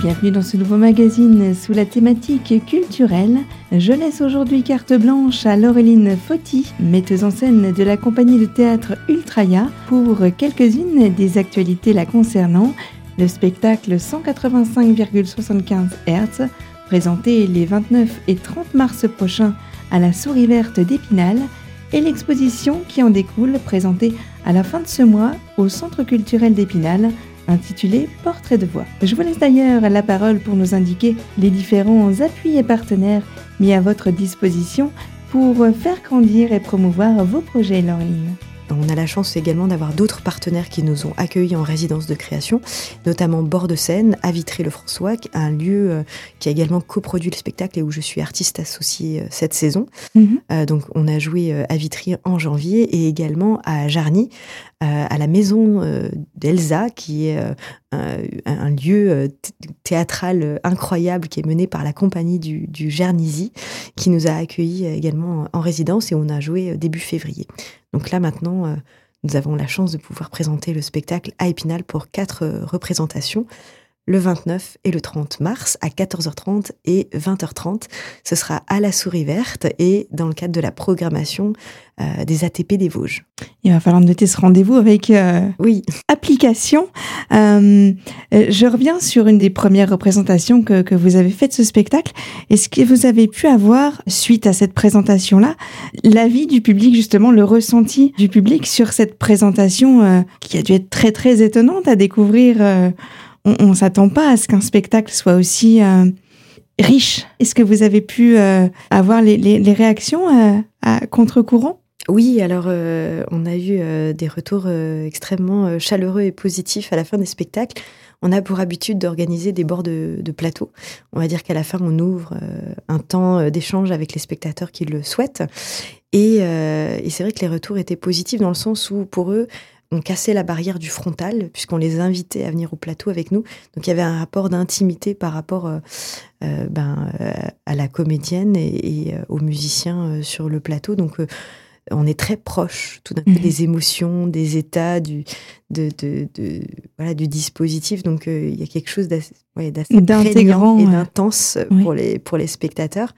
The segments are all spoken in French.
bienvenue dans ce nouveau magazine sous la thématique culturelle. Je laisse aujourd'hui carte blanche à Laureline Fauti, metteuse en scène de la compagnie de théâtre Ultraya, pour quelques-unes des actualités la concernant. Le spectacle 185,75 Hz, présenté les 29 et 30 mars prochains à la Souris Verte d'Épinal, et l'exposition qui en découle, présentée à la fin de ce mois au Centre culturel d'Épinal, intitulé Portrait de voix. Je vous laisse d'ailleurs la parole pour nous indiquer les différents appuis et partenaires mis à votre disposition pour faire grandir et promouvoir vos projets, Laureline. On a la chance également d'avoir d'autres partenaires qui nous ont accueillis en résidence de création, notamment Bord de Seine, à Vitry-le-François, un lieu euh, qui a également coproduit le spectacle et où je suis artiste associée euh, cette saison. Mhm. Euh, donc on a joué à Vitry en janvier et également à Jarny, à la maison d'Elsa, qui est un, lieu théâtral incroyable qui est mené par la compagnie du, du qui nous a accueillis également en résidence et on a joué début février. Donc là maintenant, euh, nous avons la chance de pouvoir présenter le spectacle à Épinal pour quatre euh, représentations le 29 et le 30 mars à 14h30 et 20h30. Ce sera à la Souris Verte et dans le cadre de la programmation euh, des ATP des Vosges. Il va falloir noter ce rendez-vous avec euh, oui. application. Euh, je reviens sur une des premières représentations que, que vous avez faites de ce spectacle. Est-ce que vous avez pu avoir, suite à cette présentation-là, l'avis du public, justement, le ressenti du public sur cette présentation qui a dû être très, très étonnante à découvrir on, ne s'attend pas à ce qu'un spectacle soit aussi euh, riche. Est-ce que vous avez pu euh, avoir les, réactions euh, à contre-courant? Oui, alors on a eu des retours extrêmement chaleureux et positifs à la fin des spectacles. On a pour habitude d'organiser des bords de, plateau. On va dire qu'à la fin, on ouvre un temps d'échange avec les spectateurs qui le souhaitent. et c'est vrai que les retours étaient positifs dans le sens où pour eux, on cassait la barrière du frontal puisqu'on les invitait à venir au plateau avec nous. Donc il y avait un rapport d'intimité par rapport euh, euh, ben, euh, à la comédienne et, aux musiciens sur le plateau. On est très proche tout d'un coup mhm. des émotions, des états, du, de, voilà, du dispositif. Donc il y a quelque chose d'assez ouais, et d'intense pour, les, pour les spectateurs.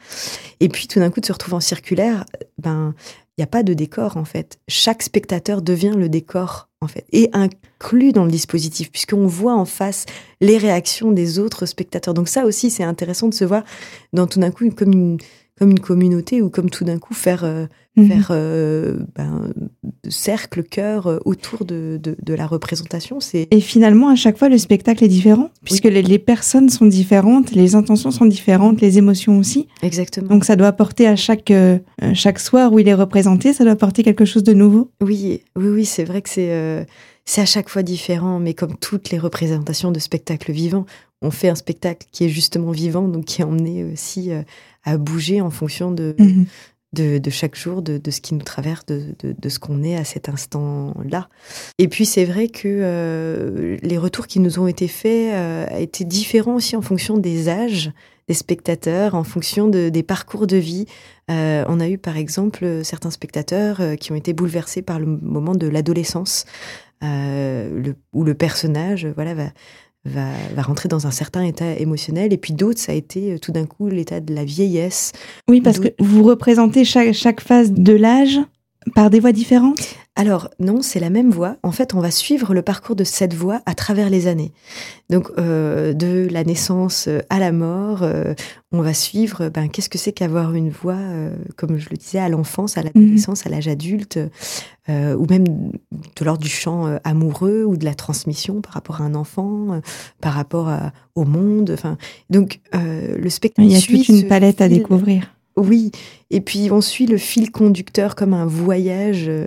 Et puis tout d'un coup de se retrouver en circulaire, ben il n'y a pas de décor en fait. Chaque spectateur devient le décor en fait et inclus dans le dispositif puisqu'on voit en face les réactions des autres spectateurs. Donc ça aussi c'est intéressant de se voir dans tout d'un coup comme une comme une communauté ou comme tout d'un coup faire euh, mhm. faire euh, ben, cercle cœur euh, autour de, de, la représentation c'est et finalement à chaque fois le spectacle est différent puisque les, les, personnes sont différentes les intentions sont différentes les émotions aussi. Exactement. Donc ça doit apporter à chaque chaque soir où il est représenté ça doit apporter quelque chose de nouveau. Oui oui oui c'est vrai que c'est c'est à chaque fois différent, mais comme toutes les représentations de spectacles vivants, on fait un spectacle qui est justement vivant, donc qui est emmené aussi à bouger en fonction de, mhm. de, chaque jour, de, ce qui nous traverse, de, ce qu'on est à cet instant-là. Et puis c'est vrai que euh, les retours qui nous ont été faits euh, étaient différents aussi en fonction des âges des spectateurs, en fonction des parcours de vie. Euh, on a eu par exemple certains spectateurs qui ont été bouleversés par le moment de l'adolescence, où le personnage voilà, va, va, rentrer dans un certain état émotionnel. Et puis d'autres, ça a été euh, tout d'un coup l'état de la vieillesse. Oui, parce que vous représentez chaque, chaque phase de l'âge par des voix différentes? Alors non, c'est la même voix. En fait, on va suivre le parcours de cette voix à travers les années. Donc euh, de la naissance euh, à la mort, euh, on va suivre ben, qu'est-ce que c'est qu'avoir une voix, comme je le disais, à l'enfance, à l'adolescence, à l'âge adulte, ou même de l'ordre du chant amoureux ou de la transmission par rapport à un enfant, par rapport au monde. Enfin, donc le spectacle. Il y a toute une palette à découvrir. Oui, et puis on suit le fil conducteur comme un voyage. Euh,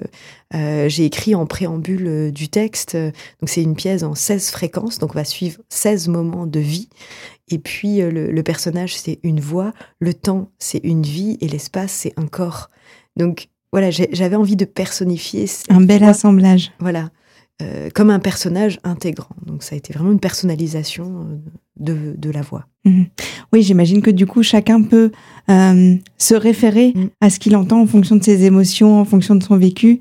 euh, j'ai écrit en préambule euh, du texte, donc c'est une pièce en 16 fréquences, donc on va suivre 16 moments de vie. Et puis le, personnage, c'est une voix, le temps, c'est une vie, et l'espace, c'est un corps. Donc voilà, j'avais envie de personnifier. Un bel assemblage. Voilà. Euh, comme un personnage intégrant. Donc ça a été vraiment une personnalisation de, la voix. Mhm. Oui, j'imagine que du coup, chacun peut euh, se référer mhm. à ce qu'il entend en fonction de ses émotions, en fonction de son vécu.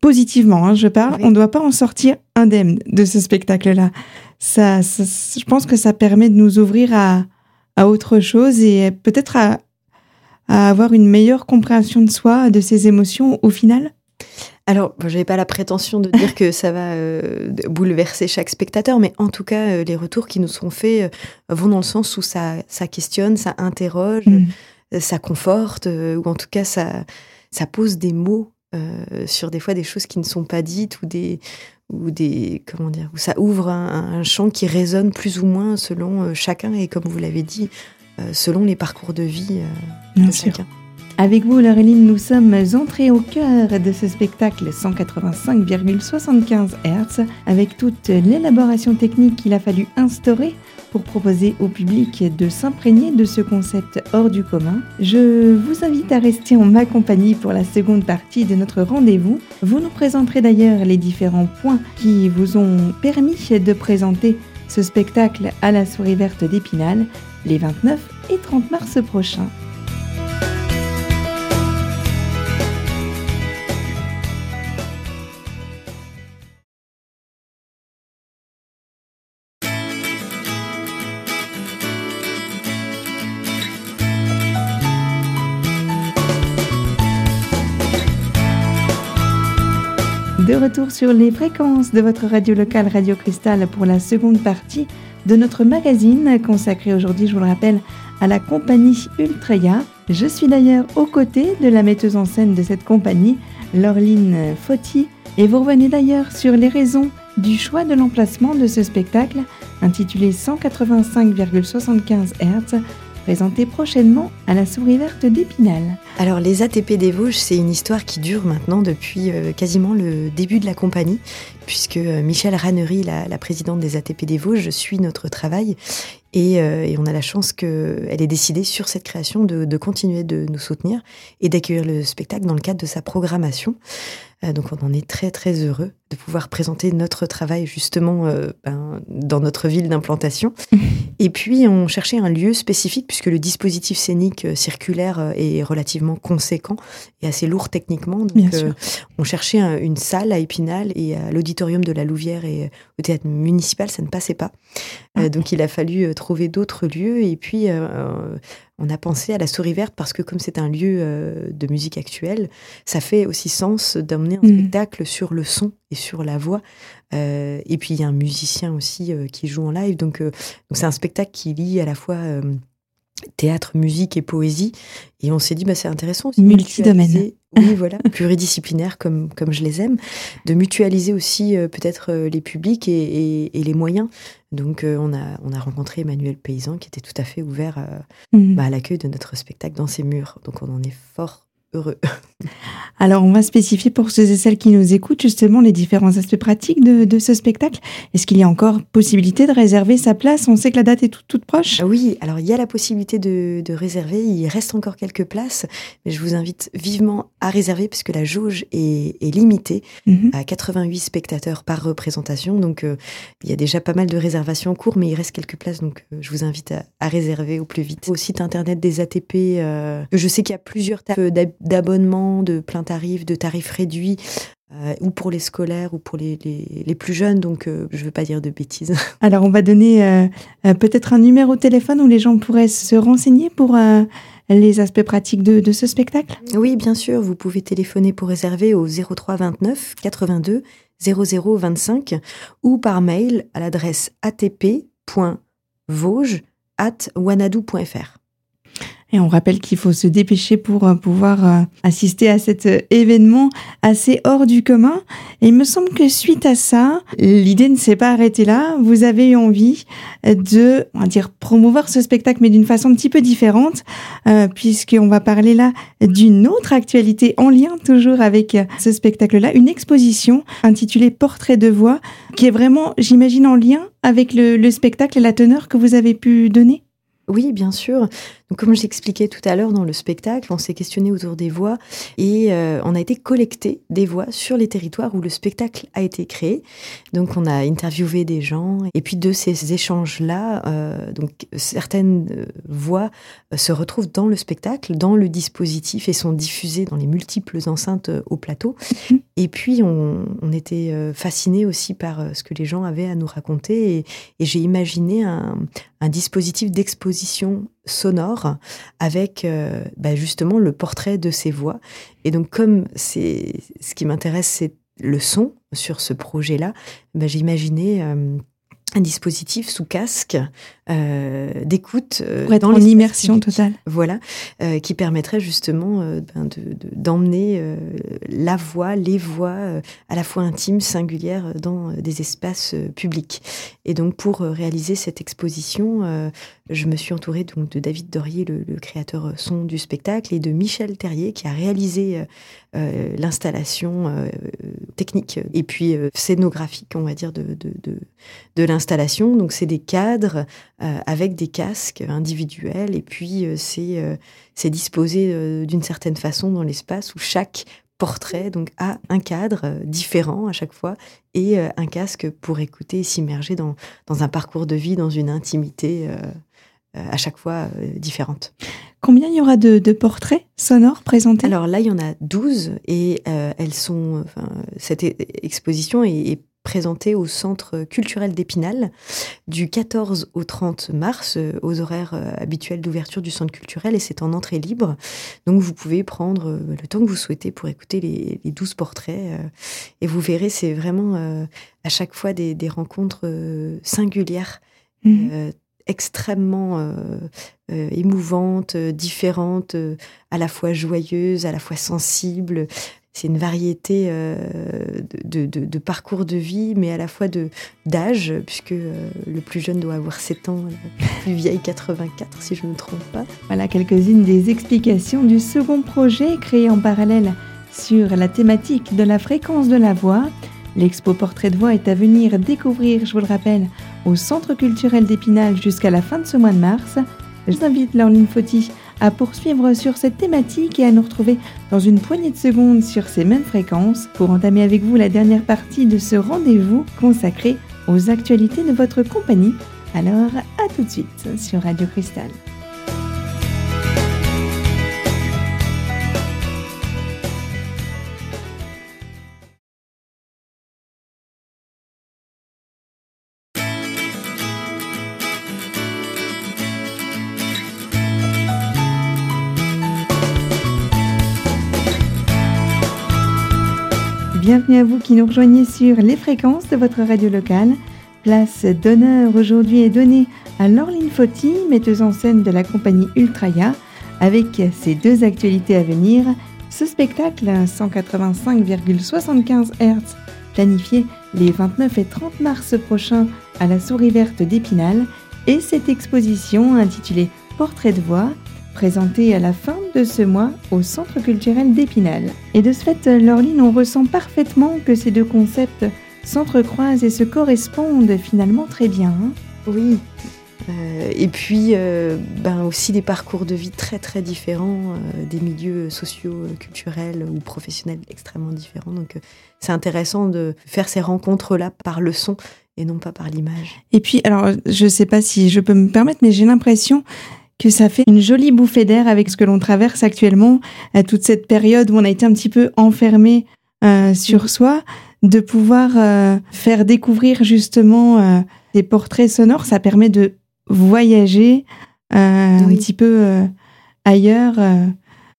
positivement, hein, je parle, on ne doit pas en sortir indemne de ce spectacle-là. ça, je pense que ça permet de nous ouvrir à, à autre chose et peut-être à, à avoir une meilleure compréhension de soi, de ses émotions au final alors, je n'ai pas la prétention de dire que ça va euh, bouleverser chaque spectateur, mais en tout cas, euh, les retours qui nous sont faits euh, vont dans le sens où ça, ça questionne, ça interroge, mm. ça conforte, ou en tout cas, ça, ça pose des mots sur des fois des choses qui ne sont pas dites ou des ou des comment dire où ça ouvre un, champ qui résonne plus ou moins selon chacun et comme vous l'avez dit selon les parcours de vie de chacun. Avec vous, Laureline, nous sommes entrés au cœur de ce spectacle 185,75 Hz avec toute l'élaboration technique qu'il a fallu instaurer pour proposer au public de s'imprégner de ce concept hors du commun. Je vous invite à rester en ma compagnie pour la seconde partie de notre rendez-vous. Vous nous présenterez d'ailleurs les différents points qui vous ont permis de présenter ce spectacle à la souris verte d'Épinal les 29 et 30 mars prochains. Retour sur les fréquences de votre radio locale Radio Cristal pour la seconde partie de notre magazine consacré aujourd'hui, je vous le rappelle, à la compagnie Ultraya. Je suis d'ailleurs aux côtés de la metteuse en scène de cette compagnie, Laureline Fauti, et vous revenez d'ailleurs sur les raisons du choix de l'emplacement de ce spectacle intitulé 185,75 Hz présenté prochainement à la Souris Verte d'Épinal. Alors les ATP des Vosges, c'est une histoire qui dure maintenant depuis euh, quasiment le début de la compagnie, puisque euh, Michel Rannery, la, présidente des ATP des Vosges, suit notre travail et, euh, on a la chance qu'elle ait décidé sur cette création de, continuer de nous soutenir et d'accueillir le spectacle dans le cadre de sa programmation. Donc on en est très très heureux de pouvoir présenter notre travail justement ben, dans notre ville d'implantation. et puis on cherchait un lieu spécifique puisque le dispositif scénique circulaire est relativement conséquent et assez lourd techniquement. Donc, euh, on cherchait une salle à Épinal et à l'auditorium de la Louvière et euh, au théâtre municipal, ça ne passait pas. Euh, ah. donc, il a fallu trouver d'autres lieux. Et puis, on a pensé à la Souris Verte parce que, comme c'est un lieu de musique actuelle, ça fait aussi sens d'emmener un mm. spectacle sur le son et sur la voix. et puis, il y a un musicien aussi qui joue en live. Donc, donc c'est un spectacle qui lie à la fois théâtre, musique et poésie. Et on s'est dit, bah, c'est intéressant. Multidomaine. Oui, voilà, pluridisciplinaire comme, comme je les aime, de mutualiser aussi euh, peut-être euh, les publics et, les moyens. Donc, euh, on, a, on a rencontré Emmanuel Paysan qui était tout à fait ouvert mmh. bah, à l'accueil de notre spectacle dans ses murs. Donc, on en est fort heureux. Alors, on va spécifier pour ceux et celles qui nous écoutent justement les différents aspects pratiques de, ce spectacle. Est-ce qu'il y a encore possibilité de réserver sa place? On sait que la date est toute, proche. Oui, alors il y a la possibilité de, réserver. Il reste encore quelques places, mais je vous invite vivement à réserver puisque la jauge est, limitée mhm. à 88 spectateurs par représentation. Donc, euh, il y a déjà pas mal de réservations en cours, mais il reste quelques places. Donc, euh, je vous invite à, réserver au plus vite. Au site internet des ATP, euh, je sais qu'il y a plusieurs types d'abonnements, de plein tarifs, de tarifs réduits, euh, ou pour les scolaires ou pour les, les, plus jeunes, donc euh, je ne veux pas dire de bêtises. Alors on va donner euh, peut-être un numéro de téléphone où les gens pourraient se renseigner pour les aspects pratiques de, de, ce spectacle? Oui, bien sûr, vous pouvez téléphoner pour réserver au 03 29 82 00 25 ou par mail à l'adresse atp.vosges at wanadou.fr. Et on rappelle qu'il faut se dépêcher pour euh, pouvoir euh, assister à cet euh, événement assez hors du commun. Et il me semble que suite à ça, l'idée ne s'est pas arrêtée là. Vous avez eu envie de, on va dire, promouvoir ce spectacle, mais d'une façon un petit peu différente, euh, puisqu'on va parler là d'une autre actualité en lien toujours avec ce spectacle-là, une exposition intitulée Portrait de voix, qui est vraiment, j'imagine, en lien avec le, le spectacle et la teneur que vous avez pu donner. Oui, bien sûr. Donc, comme j'expliquais tout à l'heure dans le spectacle, on s'est questionné autour des voix et euh, on a été collecter des voix sur les territoires où le spectacle a été créé. Donc, on a interviewé des gens et puis de ces échanges-là, euh, donc certaines euh, voix se retrouvent dans le spectacle, dans le dispositif et sont diffusées dans les multiples enceintes au plateau. Et puis, on, était fascinés aussi par ce que les gens avaient à nous raconter et, j'ai imaginé un dispositif d'exposition sonore avec euh, bah, justement le portrait de ces voix. Et donc comme c'est ce qui m'intéresse, c'est le son sur ce projet-là, bah, j'ai imaginé euh, un dispositif sous casque euh, d'écoute euh, dans l'immersion totale. Voilà, euh, qui permettrait justement euh, ben d'emmener de, la voix, les voix à la fois intimes, singulières dans des espaces publics. Et donc pour réaliser cette exposition, je me suis entourée donc de David Dorier, le, le, créateur son du spectacle, et de Michel Terrier qui a réalisé l'installation technique et puis scénographique, on va dire, de, de, de, de l'installation. Donc c'est des cadres euh, avec des casques individuels et puis euh, c'est euh, c'est disposé d'une certaine façon dans l'espace où chaque portrait donc a un cadre différent à chaque fois et un casque pour écouter et s'immerger dans, dans un parcours de vie, dans une intimité à chaque fois différente. Combien il y aura de, de, portraits sonores présentés? Alors là, il y en a 12 et elles sont. Enfin, cette exposition est, est présenté au Centre culturel d'Épinal du 14 au 30 mars euh, aux horaires euh, habituels d'ouverture du centre culturel et c'est en entrée libre. Donc vous pouvez prendre euh, le temps que vous souhaitez pour écouter les, les 12 portraits et vous verrez, c'est vraiment à chaque fois des, des rencontres singulières. Mmh. Extrêmement émouvantes, différentes, à la fois joyeuses, à la fois sensibles, c'est une variété euh, de, parcours de vie, mais à la fois de d'âge, puisque euh, le plus jeune doit avoir 7 ans, le plus vieille 84, si je ne me trompe pas. Voilà quelques-unes des explications du second projet créé en parallèle sur la thématique de la fréquence de la voix. L'expo Portrait de voix est à venir découvrir, je vous le rappelle, au Centre culturel d'Épinal jusqu'à la fin de ce mois de mars. Je vous invite, Laureline Fauti, à poursuivre sur cette thématique et à nous retrouver dans une poignée de secondes sur ces mêmes fréquences pour entamer avec vous la dernière partie de ce rendez-vous consacré aux actualités de votre compagnie. Alors, à tout de suite sur Radio Cristal. Bienvenue à vous qui nous rejoignez sur les fréquences de votre radio locale. Place d'honneur aujourd'hui est donnée à Laureline Fauti, metteuse en scène de la compagnie Ultraya, avec ses deux actualités à venir. Ce spectacle, 185,75 Hz, planifié les 29 et 30 mars prochains à la Souris Verte d'Épinal, et cette exposition intitulée Portrait de voix, présenté à la fin de ce mois au Centre culturel d'Épinal. Et de ce fait, Laureline, on ressent parfaitement que ces deux concepts s'entrecroisent et se correspondent finalement très bien. Hein. oui. Euh, et puis, euh, ben aussi des parcours de vie très très différents, euh, des milieux sociaux, culturels ou professionnels extrêmement différents. Donc, c'est intéressant de faire ces rencontres-là par le son et non pas par l'image. Et puis, alors, je ne sais pas si je peux me permettre, mais j'ai l'impression que ça fait une jolie bouffée d'air avec ce que l'on traverse actuellement, à toute cette période où on a été un petit peu enfermé euh, sur soi, de pouvoir euh, faire découvrir justement euh, des portraits sonores, ça permet de voyager un petit peu ailleurs.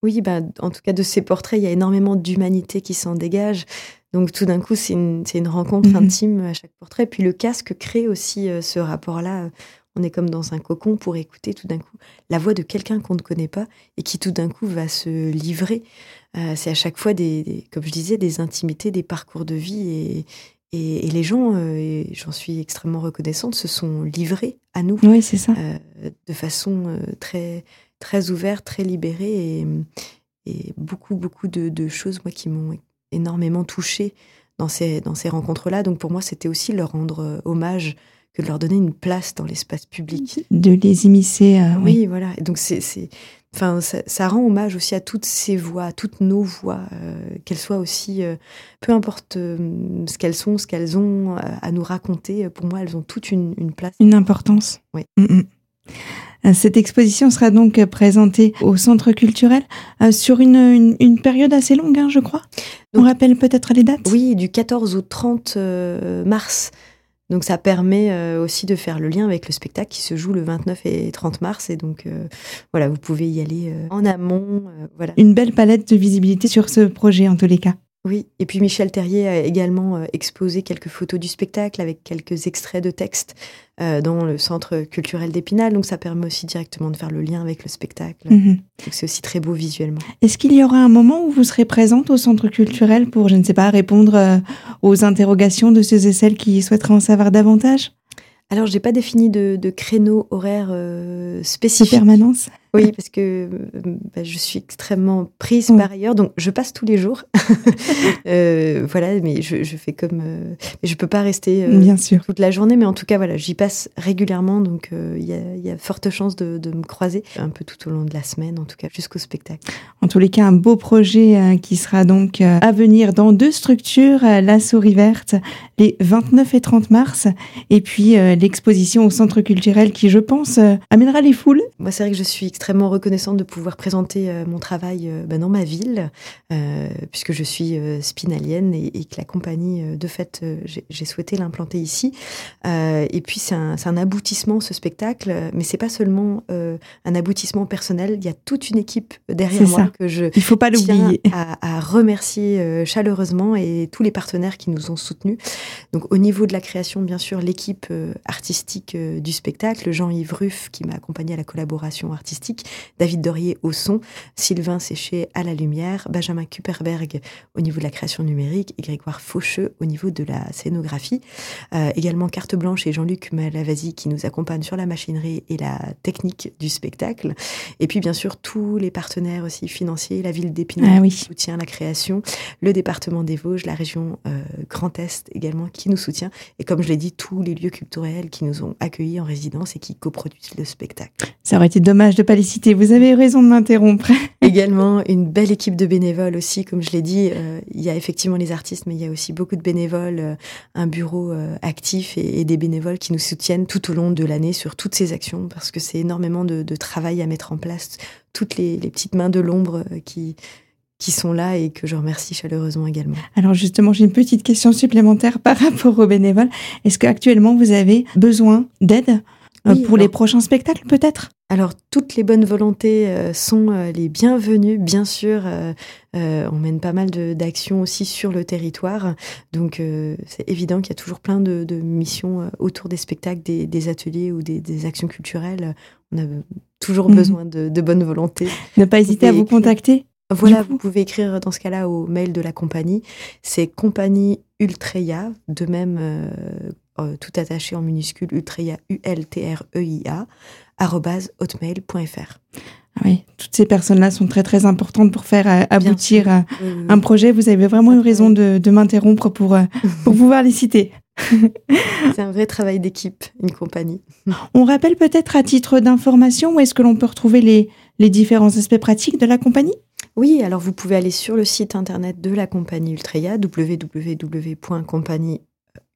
Oui, bah, en tout cas de ces portraits, il y a énormément d'humanité qui s'en dégage. Donc tout d'un coup, c'est une, une, rencontre mhm. intime à chaque portrait. Puis le casque crée aussi ce rapport-là on est comme dans un cocon pour écouter tout d'un coup la voix de quelqu'un qu'on ne connaît pas et qui tout d'un coup va se livrer. Euh, c'est à chaque fois des, comme je disais, des intimités, des parcours de vie et, et, les gens, euh, j'en suis extrêmement reconnaissante, se sont livrés à nous. Oui, c'est ça. Euh, de façon très très ouverte, très libérée et, et beaucoup beaucoup de, de, choses moi qui m'ont énormément touchée dans ces dans ces rencontres-là. Donc pour moi, c'était aussi leur rendre hommage que de leur donner une place dans l'espace public. De les immiscer. Euh, oui, voilà. Et donc c'est, enfin, ça, rend hommage aussi à toutes ces voix, à toutes nos voix, euh, qu'elles soient aussi, peu importe ce qu'elles sont, ce qu'elles ont à nous raconter. Pour moi, elles ont toutes une, place. Une importance. Oui. Mm, mm. Cette exposition sera donc présentée au Centre culturel euh, sur une, période assez longue, hein, je crois. On rappelle peut-être les dates Oui, du 14 au 30 euh, mars. Donc ça permet euh, aussi de faire le lien avec le spectacle qui se joue le 29 et 30 mars. Et donc voilà, vous pouvez y aller en amont. voilà. Une belle palette de visibilité sur ce projet en tous les cas. Oui, et puis Michel Terrier a également euh, exposé quelques photos du spectacle avec quelques extraits de texte euh, dans le centre culturel d'Épinal, donc ça permet aussi directement de faire le lien avec le spectacle. Mhm. c'est aussi très beau visuellement. Est-ce qu'il y aura un moment où vous serez présente au centre culturel pour, je ne sais pas, répondre euh, aux interrogations de ceux et celles qui souhaiteraient en savoir davantage? Alors, j'ai pas défini de, créneau horaire spécifique. De permanence? Oui, parce que bah, je suis extrêmement prise mm. par ailleurs, donc je passe tous les jours. euh, voilà, mais je, je fais comme. Euh, mais je peux pas rester euh, Bien sûr. toute la journée, mais en tout cas, voilà, j'y passe régulièrement, donc euh, il y, a, y, a, forte chance de, de, me croiser un peu tout au long de la semaine, en tout cas, jusqu'au spectacle. En tous les cas, un beau projet qui sera donc à venir dans deux structures, la Souris Verte, les 29 et 30 mars, et puis l'exposition au Centre culturel qui, je pense, amènera les foules. Moi, c'est vrai que je suis extrêmement reconnaissante de pouvoir présenter euh, mon travail euh, ben, dans ma ville, euh, puisque je suis spinalienne et, que la compagnie, de fait, j'ai souhaité l'implanter ici. et puis c'est un, un, aboutissement ce spectacle, mais c'est pas seulement un aboutissement personnel. Il y a toute une équipe derrière moi que je il faut pas l'oublier à, à, remercier chaleureusement et tous les partenaires qui nous ont soutenus. Donc au niveau de la création, bien sûr, l'équipe artistique du spectacle, Jean-Yves Ruff qui m'a accompagné à la collaboration artistique David Dorier au son, Sylvain Séché à la lumière, Benjamin Kuperberg au niveau de la création numérique et Grégoire Faucheux au niveau de la scénographie. Euh, également Carte Blanche et Jean-Luc Malavasi qui nous accompagnent sur la machinerie et la technique du spectacle. Et puis bien sûr tous les partenaires aussi financiers, la ville d'Épinal ah qui soutient la création, le département des Vosges, la région euh, Grand Est également qui nous soutient et comme je l'ai dit tous les lieux culturels qui nous ont accueillis en résidence et qui coproduisent le spectacle. Ça aurait été dommage de pas vous avez raison de m'interrompre. Également, une belle équipe de bénévoles aussi, comme je l'ai dit. Euh, il y a effectivement les artistes, mais il y a aussi beaucoup de bénévoles, euh, un bureau euh, actif et, des bénévoles qui nous soutiennent tout au long de l'année sur toutes ces actions, parce que c'est énormément de, travail à mettre en place. Toutes les, petites mains de l'ombre qui qui sont là et que je remercie chaleureusement également. Alors justement, j'ai une petite question supplémentaire par rapport aux bénévoles. Est-ce qu'actuellement vous avez besoin d'aide pour les prochains spectacles peut-être? Alors, toutes les bonnes volontés euh, sont euh, les bienvenues, bien sûr. Euh, on mène pas mal d'actions aussi sur le territoire. Donc, c'est évident qu'il y a toujours plein de, missions autour des spectacles, des, ateliers ou des, actions culturelles. On a toujours mhm. besoin de, de bonne volonté. Ne pas hésiter à vous contacter. Voilà, vous pouvez écrire dans ce cas-là au mail de la compagnie. C'est compagnie Ultreya, de même tout attaché en minuscule, U-L-T-R-E-I-A, hotmail.fr. Ah oui, toutes ces personnes-là sont très très importantes pour faire euh, aboutir un projet. Vous avez vraiment eu raison de, m'interrompre pour, euh, pour pouvoir les citer. C'est un vrai travail d'équipe, une compagnie. On rappelle peut-être à titre d'information où est-ce que l'on peut retrouver les, les différents aspects pratiques de la compagnie? Oui, alors vous pouvez aller sur le site internet de la compagnie Ultreya, www.compagnie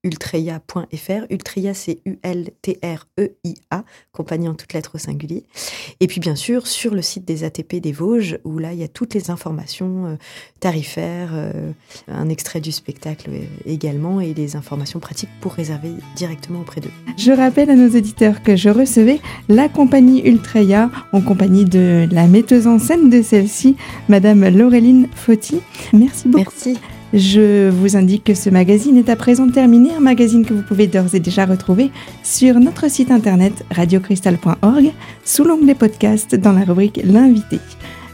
ultreia.fr. Ultreia, c'est U-L-T-R-E-I-A, compagnie en toutes lettres au singulier. Et puis, bien sûr, sur le site des ATP des Vosges, où là, il y a toutes les informations euh, tarifaires, euh, un extrait du spectacle euh, également, et les informations pratiques pour réserver directement auprès d'eux. Je rappelle à nos éditeurs que je recevais la compagnie Ultreia en compagnie de la metteuse en scène de celle-ci, Madame Laureline Fauti. Merci beaucoup. Merci. Je vous indique que ce magazine est à présent terminé, un magazine que vous pouvez d'ores et déjà retrouver sur notre site internet radiocristal.org sous l'onglet podcast dans la rubrique L'invité.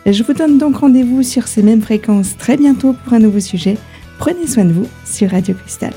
Je vous donne donc rendez-vous sur ces mêmes fréquences très bientôt pour un nouveau sujet. Prenez soin de vous sur Radio Cristal.